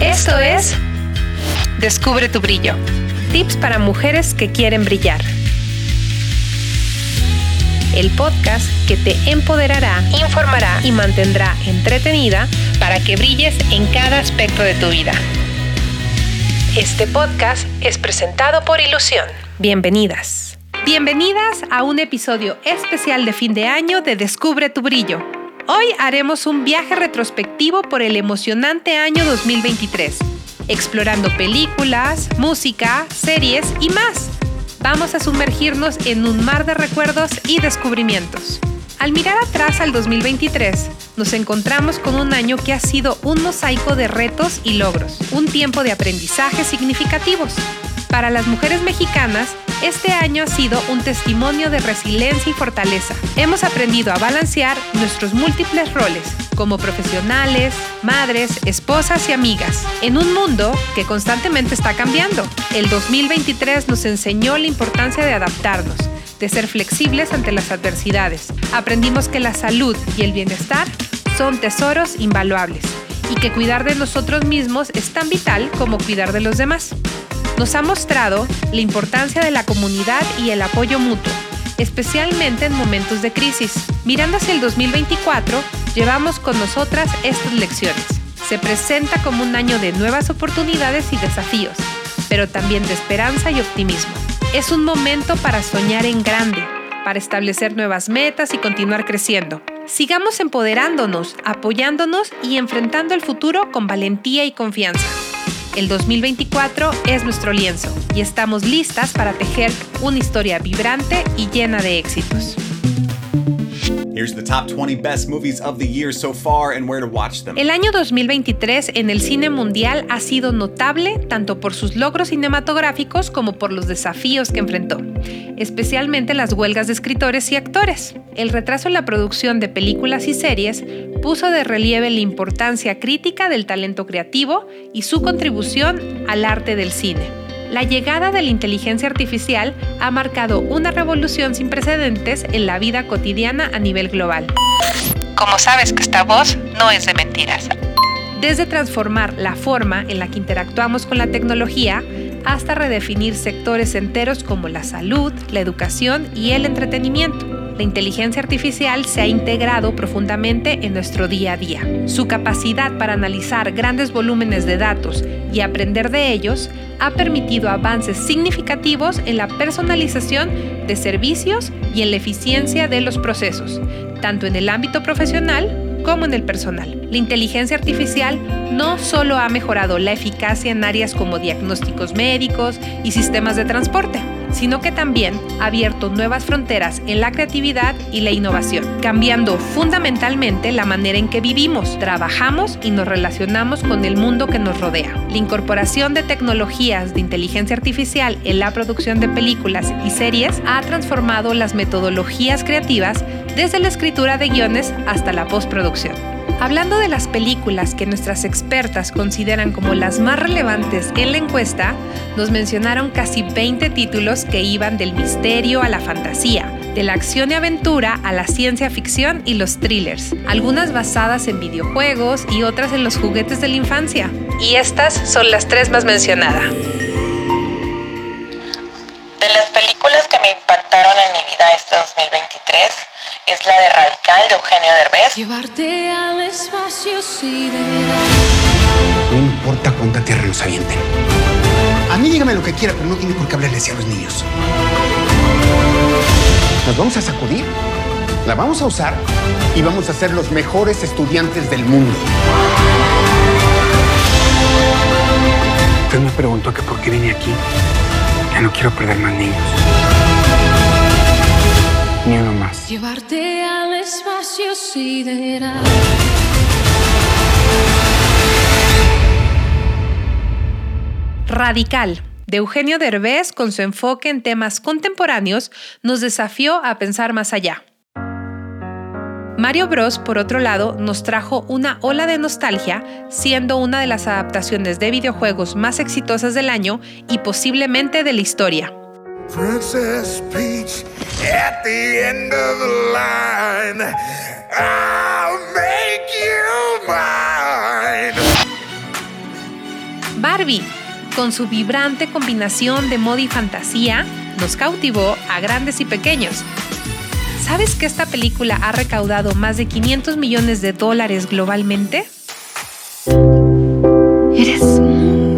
Esto es Descubre tu brillo. Tips para mujeres que quieren brillar. El podcast que te empoderará, informará y mantendrá entretenida para que brilles en cada aspecto de tu vida. Este podcast es presentado por Ilusión. Bienvenidas. Bienvenidas a un episodio especial de fin de año de Descubre tu brillo Hoy haremos un viaje retrospectivo por el emocionante año 2023, explorando películas, música, series y más. Vamos a sumergirnos en un mar de recuerdos y descubrimientos. Al mirar atrás al 2023, nos encontramos con un año que ha sido un mosaico de retos y logros, un tiempo de aprendizaje significativos. Para las mujeres mexicanas, este año ha sido un testimonio de resiliencia y fortaleza. Hemos aprendido a balancear nuestros múltiples roles como profesionales, madres, esposas y amigas, en un mundo que constantemente está cambiando. El 2023 nos enseñó la importancia de adaptarnos, de ser flexibles ante las adversidades. Aprendimos que la salud y el bienestar son tesoros invaluables y que cuidar de nosotros mismos es tan vital como cuidar de los demás nos ha mostrado la importancia de la comunidad y el apoyo mutuo, especialmente en momentos de crisis. Mirando hacia el 2024, llevamos con nosotras estas lecciones. Se presenta como un año de nuevas oportunidades y desafíos, pero también de esperanza y optimismo. Es un momento para soñar en grande, para establecer nuevas metas y continuar creciendo. Sigamos empoderándonos, apoyándonos y enfrentando el futuro con valentía y confianza. El 2024 es nuestro lienzo y estamos listas para tejer una historia vibrante y llena de éxitos. El año 2023 en el cine mundial ha sido notable tanto por sus logros cinematográficos como por los desafíos que enfrentó, especialmente las huelgas de escritores y actores. El retraso en la producción de películas y series puso de relieve la importancia crítica del talento creativo y su contribución al arte del cine. La llegada de la inteligencia artificial ha marcado una revolución sin precedentes en la vida cotidiana a nivel global. Como sabes que esta voz no es de mentiras. Desde transformar la forma en la que interactuamos con la tecnología hasta redefinir sectores enteros como la salud, la educación y el entretenimiento la inteligencia artificial se ha integrado profundamente en nuestro día a día. Su capacidad para analizar grandes volúmenes de datos y aprender de ellos ha permitido avances significativos en la personalización de servicios y en la eficiencia de los procesos, tanto en el ámbito profesional como en el personal. La inteligencia artificial no solo ha mejorado la eficacia en áreas como diagnósticos médicos y sistemas de transporte, sino que también ha abierto nuevas fronteras en la creatividad y la innovación, cambiando fundamentalmente la manera en que vivimos, trabajamos y nos relacionamos con el mundo que nos rodea. La incorporación de tecnologías de inteligencia artificial en la producción de películas y series ha transformado las metodologías creativas desde la escritura de guiones hasta la postproducción. Hablando de las películas que nuestras expertas consideran como las más relevantes en la encuesta, nos mencionaron casi 20 títulos que iban del misterio a la fantasía, de la acción y aventura a la ciencia ficción y los thrillers, algunas basadas en videojuegos y otras en los juguetes de la infancia. Y estas son las tres más mencionadas. Eugenio Derbez. Llevarte al espacio No importa cuánta tierra nos avienten. A mí dígame lo que quiera, pero no tiene por qué hablarle así a los niños. Nos vamos a sacudir, la vamos a usar y vamos a ser los mejores estudiantes del mundo. Usted me preguntó que por qué vine aquí. Ya no quiero perder más niños ni uno más. Llevarte al espacio Radical de Eugenio Derbez, con su enfoque en temas contemporáneos, nos desafió a pensar más allá. Mario Bros, por otro lado, nos trajo una ola de nostalgia, siendo una de las adaptaciones de videojuegos más exitosas del año y posiblemente de la historia. Princess Peach at the end of the line. I'll make you mine. Barbie. Con su vibrante combinación de moda y fantasía, nos cautivó a grandes y pequeños. ¿Sabes que esta película ha recaudado más de 500 millones de dólares globalmente? Eres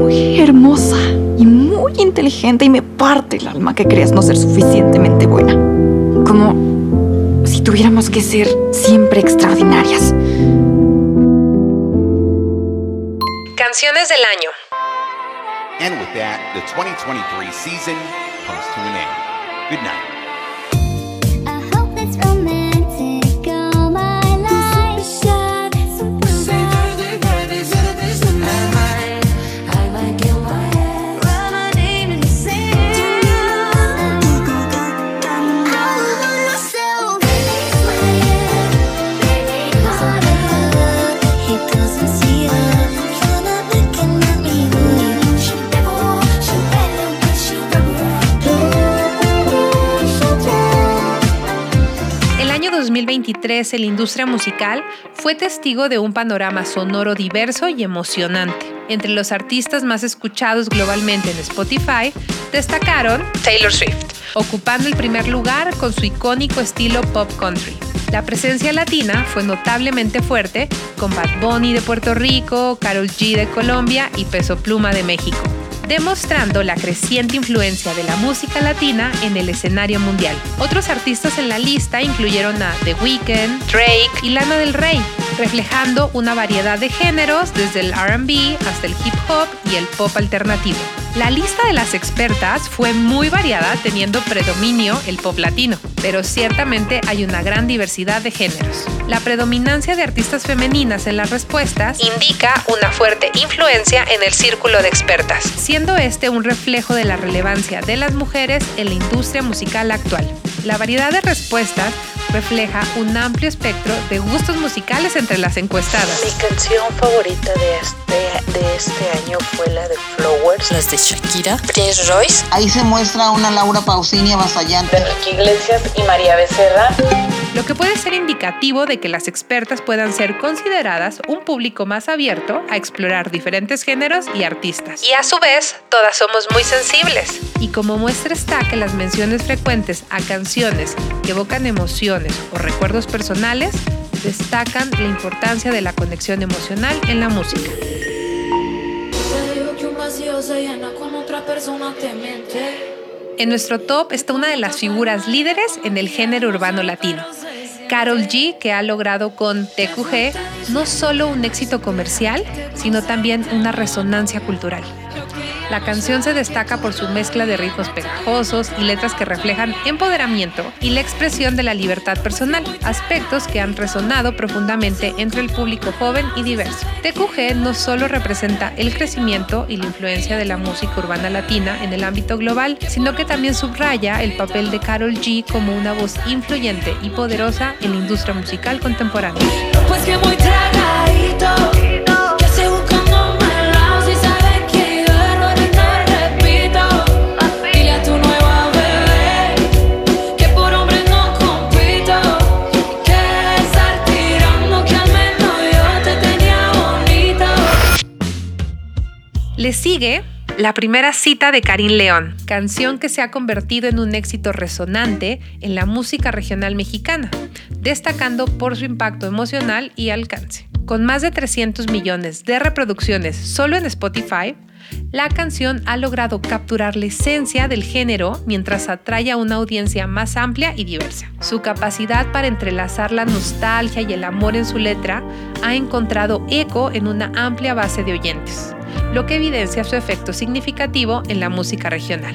muy hermosa y muy inteligente y me parte el alma que creas no ser suficientemente buena. Como si tuviéramos que ser siempre extraordinarias. Canciones del año. And with that, the 2023 season comes to an end. Good night. En la industria musical fue testigo de un panorama sonoro diverso y emocionante. Entre los artistas más escuchados globalmente en Spotify destacaron Taylor Swift, ocupando el primer lugar con su icónico estilo pop country. La presencia latina fue notablemente fuerte con Bad Bunny de Puerto Rico, Carol G de Colombia y Peso Pluma de México demostrando la creciente influencia de la música latina en el escenario mundial. Otros artistas en la lista incluyeron a The Weeknd, Drake y Lana del Rey, reflejando una variedad de géneros desde el RB hasta el hip hop y el pop alternativo. La lista de las expertas fue muy variada teniendo predominio el pop latino, pero ciertamente hay una gran diversidad de géneros. La predominancia de artistas femeninas en las respuestas indica una fuerte influencia en el círculo de expertas, siendo este un reflejo de la relevancia de las mujeres en la industria musical actual. La variedad de respuestas refleja un amplio espectro de gustos musicales entre las encuestadas. Mi canción favorita de este, de este año fue la de Flowers, las de Shakira, Prince Royce. Ahí se muestra una Laura Pausini avasallante. De Enrique Iglesias y María Becerra. Lo que puede ser indicativo de que las expertas puedan ser consideradas un público más abierto a explorar diferentes géneros y artistas. Y a su vez, todas somos muy sensibles. Y como muestra está que las menciones frecuentes a canciones que evocan emociones o recuerdos personales destacan la importancia de la conexión emocional en la música. En nuestro top está una de las figuras líderes en el género urbano latino, Carol G, que ha logrado con TQG no solo un éxito comercial, sino también una resonancia cultural. La canción se destaca por su mezcla de ritmos pegajosos y letras que reflejan empoderamiento y la expresión de la libertad personal, aspectos que han resonado profundamente entre el público joven y diverso. TQG no solo representa el crecimiento y la influencia de la música urbana latina en el ámbito global, sino que también subraya el papel de Carol G como una voz influyente y poderosa en la industria musical contemporánea. Pues Le sigue la primera cita de Karim León, canción que se ha convertido en un éxito resonante en la música regional mexicana, destacando por su impacto emocional y alcance. Con más de 300 millones de reproducciones solo en Spotify, la canción ha logrado capturar la esencia del género mientras atrae a una audiencia más amplia y diversa. Su capacidad para entrelazar la nostalgia y el amor en su letra ha encontrado eco en una amplia base de oyentes lo que evidencia su efecto significativo en la música regional.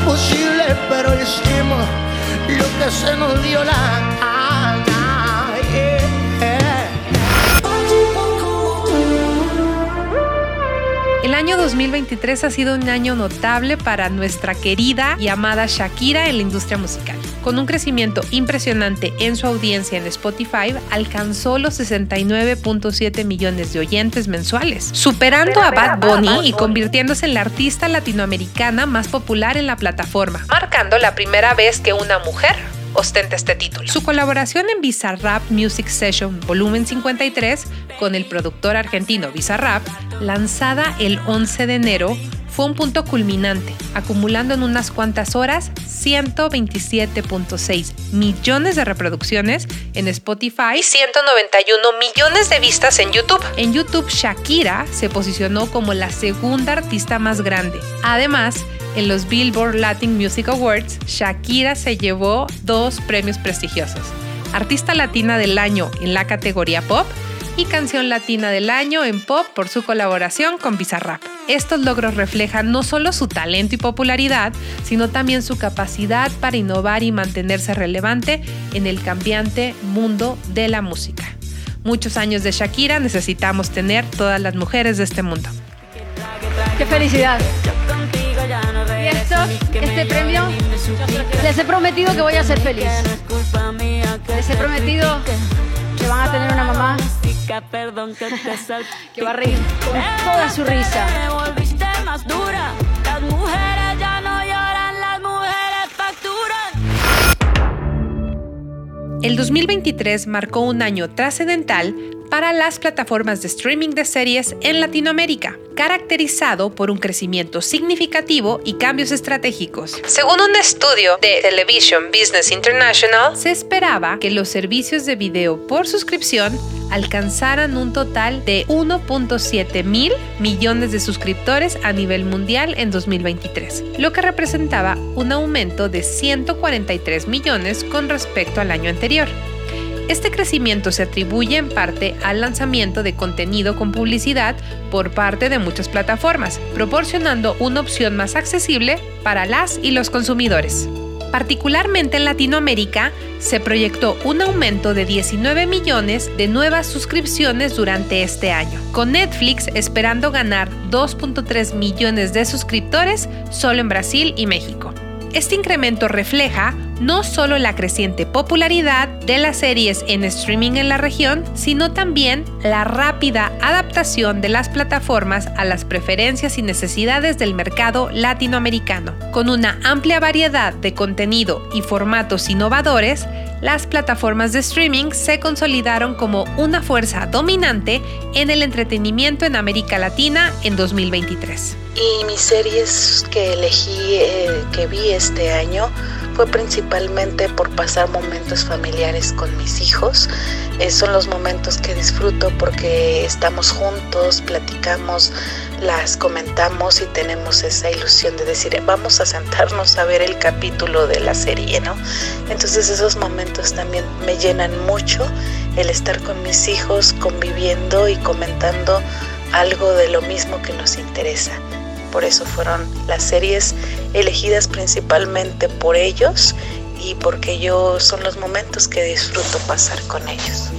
era imposible, pero hicimos lo que se nos dio la gana. El año 2023 ha sido un año notable para nuestra querida y amada Shakira en la industria musical. Con un crecimiento impresionante en su audiencia en Spotify, alcanzó los 69.7 millones de oyentes mensuales, superando a Bad Bunny y convirtiéndose en la artista latinoamericana más popular en la plataforma, marcando la primera vez que una mujer ostenta este título. Su colaboración en Bizarrap Music Session Volumen 53 con el productor argentino Bizarrap, lanzada el 11 de enero, fue un punto culminante, acumulando en unas cuantas horas 127.6 millones de reproducciones en Spotify y 191 millones de vistas en YouTube. En YouTube, Shakira se posicionó como la segunda artista más grande. Además, en los Billboard Latin Music Awards, Shakira se llevó dos premios prestigiosos. Artista Latina del Año en la categoría Pop y Canción Latina del Año en Pop por su colaboración con Bizarrap. Estos logros reflejan no solo su talento y popularidad, sino también su capacidad para innovar y mantenerse relevante en el cambiante mundo de la música. Muchos años de Shakira necesitamos tener todas las mujeres de este mundo. ¡Qué felicidad! Y esto, este premio, les he prometido que voy a ser feliz. Les he prometido que van a tener una mamá que va a reír con toda su risa. El 2023 marcó un año trascendental para las plataformas de streaming de series en Latinoamérica, caracterizado por un crecimiento significativo y cambios estratégicos. Según un estudio de Television Business International, se esperaba que los servicios de video por suscripción alcanzaran un total de 1.7 mil millones de suscriptores a nivel mundial en 2023, lo que representaba un aumento de 143 millones con respecto al año anterior. Este crecimiento se atribuye en parte al lanzamiento de contenido con publicidad por parte de muchas plataformas, proporcionando una opción más accesible para las y los consumidores. Particularmente en Latinoamérica, se proyectó un aumento de 19 millones de nuevas suscripciones durante este año, con Netflix esperando ganar 2.3 millones de suscriptores solo en Brasil y México. Este incremento refleja no solo la creciente popularidad de las series en streaming en la región, sino también la rápida adaptación de las plataformas a las preferencias y necesidades del mercado latinoamericano. Con una amplia variedad de contenido y formatos innovadores, las plataformas de streaming se consolidaron como una fuerza dominante en el entretenimiento en América Latina en 2023. Y mis series que elegí, eh, que vi este año, fue principalmente por pasar momentos familiares con mis hijos. Eh, son los momentos que disfruto porque estamos juntos, platicamos, las comentamos y tenemos esa ilusión de decir, vamos a sentarnos a ver el capítulo de la serie, ¿no? Entonces esos momentos también me llenan mucho el estar con mis hijos conviviendo y comentando algo de lo mismo que nos interesa por eso fueron las series elegidas principalmente por ellos y porque yo son los momentos que disfruto pasar con ellos.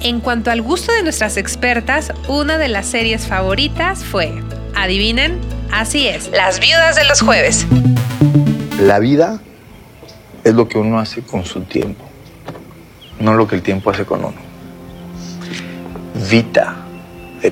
En cuanto al gusto de nuestras expertas, una de las series favoritas fue, adivinen, así es, Las viudas de los jueves. La vida es lo que uno hace con su tiempo, no lo que el tiempo hace con uno. Vita de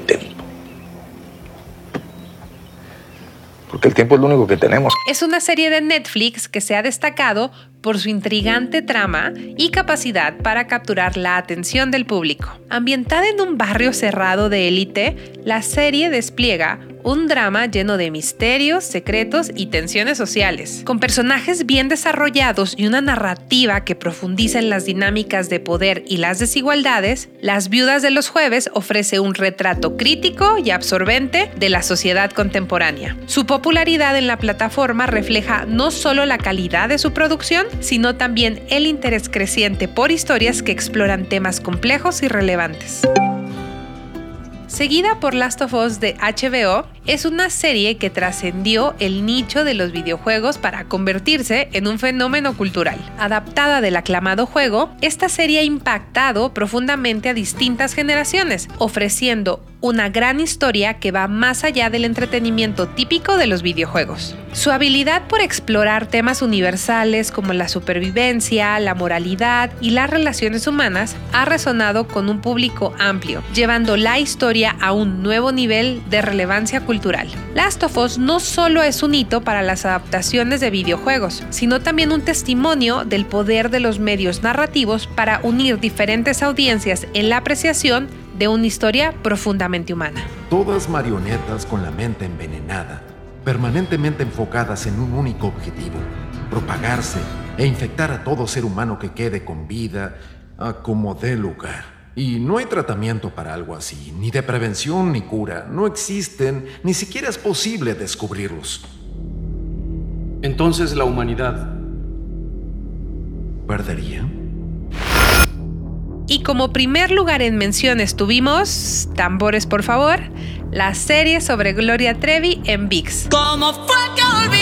porque el tiempo es lo único que tenemos. Es una serie de Netflix que se ha destacado por su intrigante trama y capacidad para capturar la atención del público. Ambientada en un barrio cerrado de élite, la serie despliega un drama lleno de misterios, secretos y tensiones sociales. Con personajes bien desarrollados y una narrativa que profundiza en las dinámicas de poder y las desigualdades, Las Viudas de los Jueves ofrece un retrato crítico y absorbente de la sociedad contemporánea. Su popularidad en la plataforma refleja no solo la calidad de su producción, sino también el interés creciente por historias que exploran temas complejos y relevantes seguida por Last of Us de HBO, es una serie que trascendió el nicho de los videojuegos para convertirse en un fenómeno cultural. Adaptada del aclamado juego, esta serie ha impactado profundamente a distintas generaciones, ofreciendo una gran historia que va más allá del entretenimiento típico de los videojuegos. Su habilidad por explorar temas universales como la supervivencia, la moralidad y las relaciones humanas ha resonado con un público amplio, llevando la historia a un nuevo nivel de relevancia cultural. Last of Us no solo es un hito para las adaptaciones de videojuegos, sino también un testimonio del poder de los medios narrativos para unir diferentes audiencias en la apreciación de una historia profundamente humana. Todas marionetas con la mente envenenada permanentemente enfocadas en un único objetivo, propagarse e infectar a todo ser humano que quede con vida a como dé lugar. Y no hay tratamiento para algo así, ni de prevención ni cura. No existen, ni siquiera es posible descubrirlos. Entonces la humanidad perdería. Y como primer lugar en menciones tuvimos, tambores por favor, la serie sobre Gloria Trevi en VIX. ¿Cómo fue que olvidaste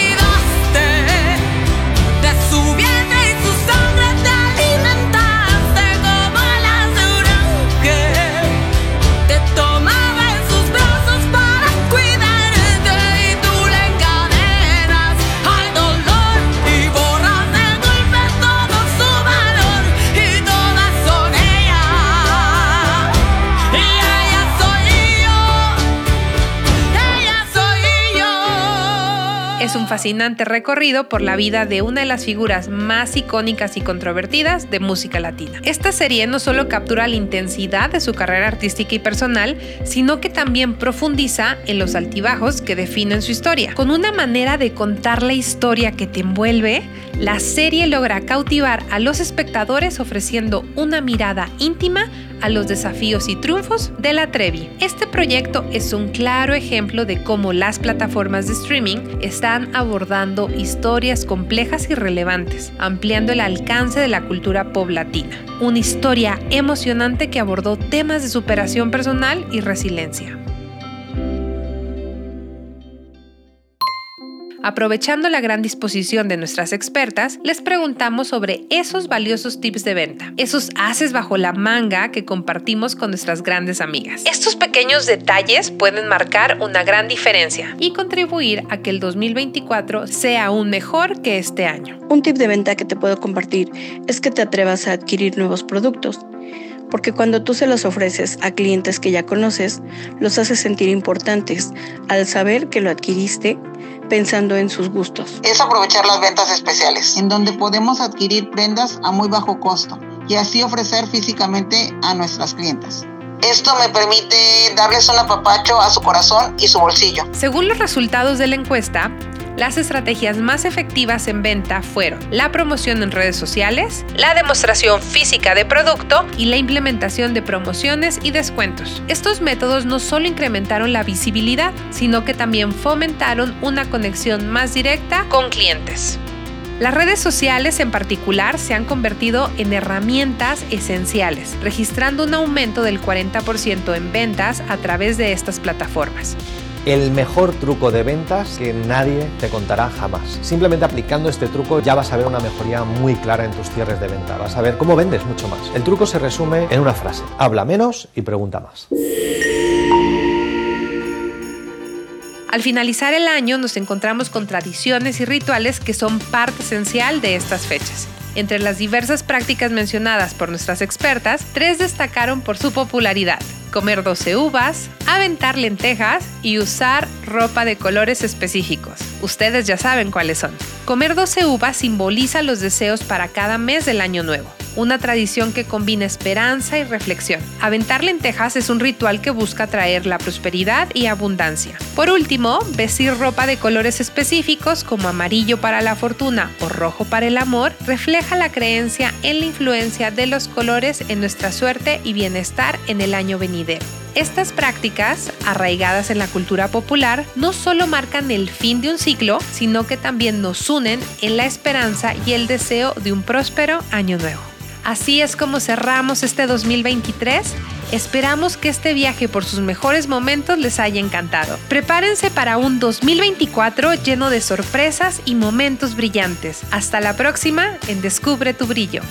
Es un fascinante recorrido por la vida de una de las figuras más icónicas y controvertidas de música latina. Esta serie no solo captura la intensidad de su carrera artística y personal, sino que también profundiza en los altibajos que definen su historia. Con una manera de contar la historia que te envuelve, la serie logra cautivar a los espectadores ofreciendo una mirada íntima a los desafíos y triunfos de la Trevi. Este proyecto es un claro ejemplo de cómo las plataformas de streaming están abordando historias complejas y relevantes, ampliando el alcance de la cultura pop latina. Una historia emocionante que abordó temas de superación personal y resiliencia. Aprovechando la gran disposición de nuestras expertas, les preguntamos sobre esos valiosos tips de venta, esos haces bajo la manga que compartimos con nuestras grandes amigas. Estos pequeños detalles pueden marcar una gran diferencia y contribuir a que el 2024 sea aún mejor que este año. Un tip de venta que te puedo compartir es que te atrevas a adquirir nuevos productos, porque cuando tú se los ofreces a clientes que ya conoces, los haces sentir importantes al saber que lo adquiriste pensando en sus gustos. Es aprovechar las ventas especiales, en donde podemos adquirir prendas a muy bajo costo y así ofrecer físicamente a nuestras clientes. Esto me permite darles un apapacho a su corazón y su bolsillo. Según los resultados de la encuesta, las estrategias más efectivas en venta fueron la promoción en redes sociales, la demostración física de producto y la implementación de promociones y descuentos. Estos métodos no solo incrementaron la visibilidad, sino que también fomentaron una conexión más directa con clientes. Las redes sociales en particular se han convertido en herramientas esenciales, registrando un aumento del 40% en ventas a través de estas plataformas el mejor truco de ventas que nadie te contará jamás. Simplemente aplicando este truco ya vas a ver una mejoría muy clara en tus cierres de venta. Vas a ver cómo vendes mucho más. El truco se resume en una frase. Habla menos y pregunta más. Al finalizar el año nos encontramos con tradiciones y rituales que son parte esencial de estas fechas. Entre las diversas prácticas mencionadas por nuestras expertas, tres destacaron por su popularidad comer 12 uvas, aventar lentejas y usar ropa de colores específicos. Ustedes ya saben cuáles son. Comer 12 uvas simboliza los deseos para cada mes del año nuevo una tradición que combina esperanza y reflexión. Aventar lentejas es un ritual que busca traer la prosperidad y abundancia. Por último, vestir ropa de colores específicos como amarillo para la fortuna o rojo para el amor refleja la creencia en la influencia de los colores en nuestra suerte y bienestar en el año venidero. Estas prácticas, arraigadas en la cultura popular, no solo marcan el fin de un ciclo, sino que también nos unen en la esperanza y el deseo de un próspero año nuevo. Así es como cerramos este 2023. Esperamos que este viaje por sus mejores momentos les haya encantado. Prepárense para un 2024 lleno de sorpresas y momentos brillantes. Hasta la próxima en Descubre tu brillo.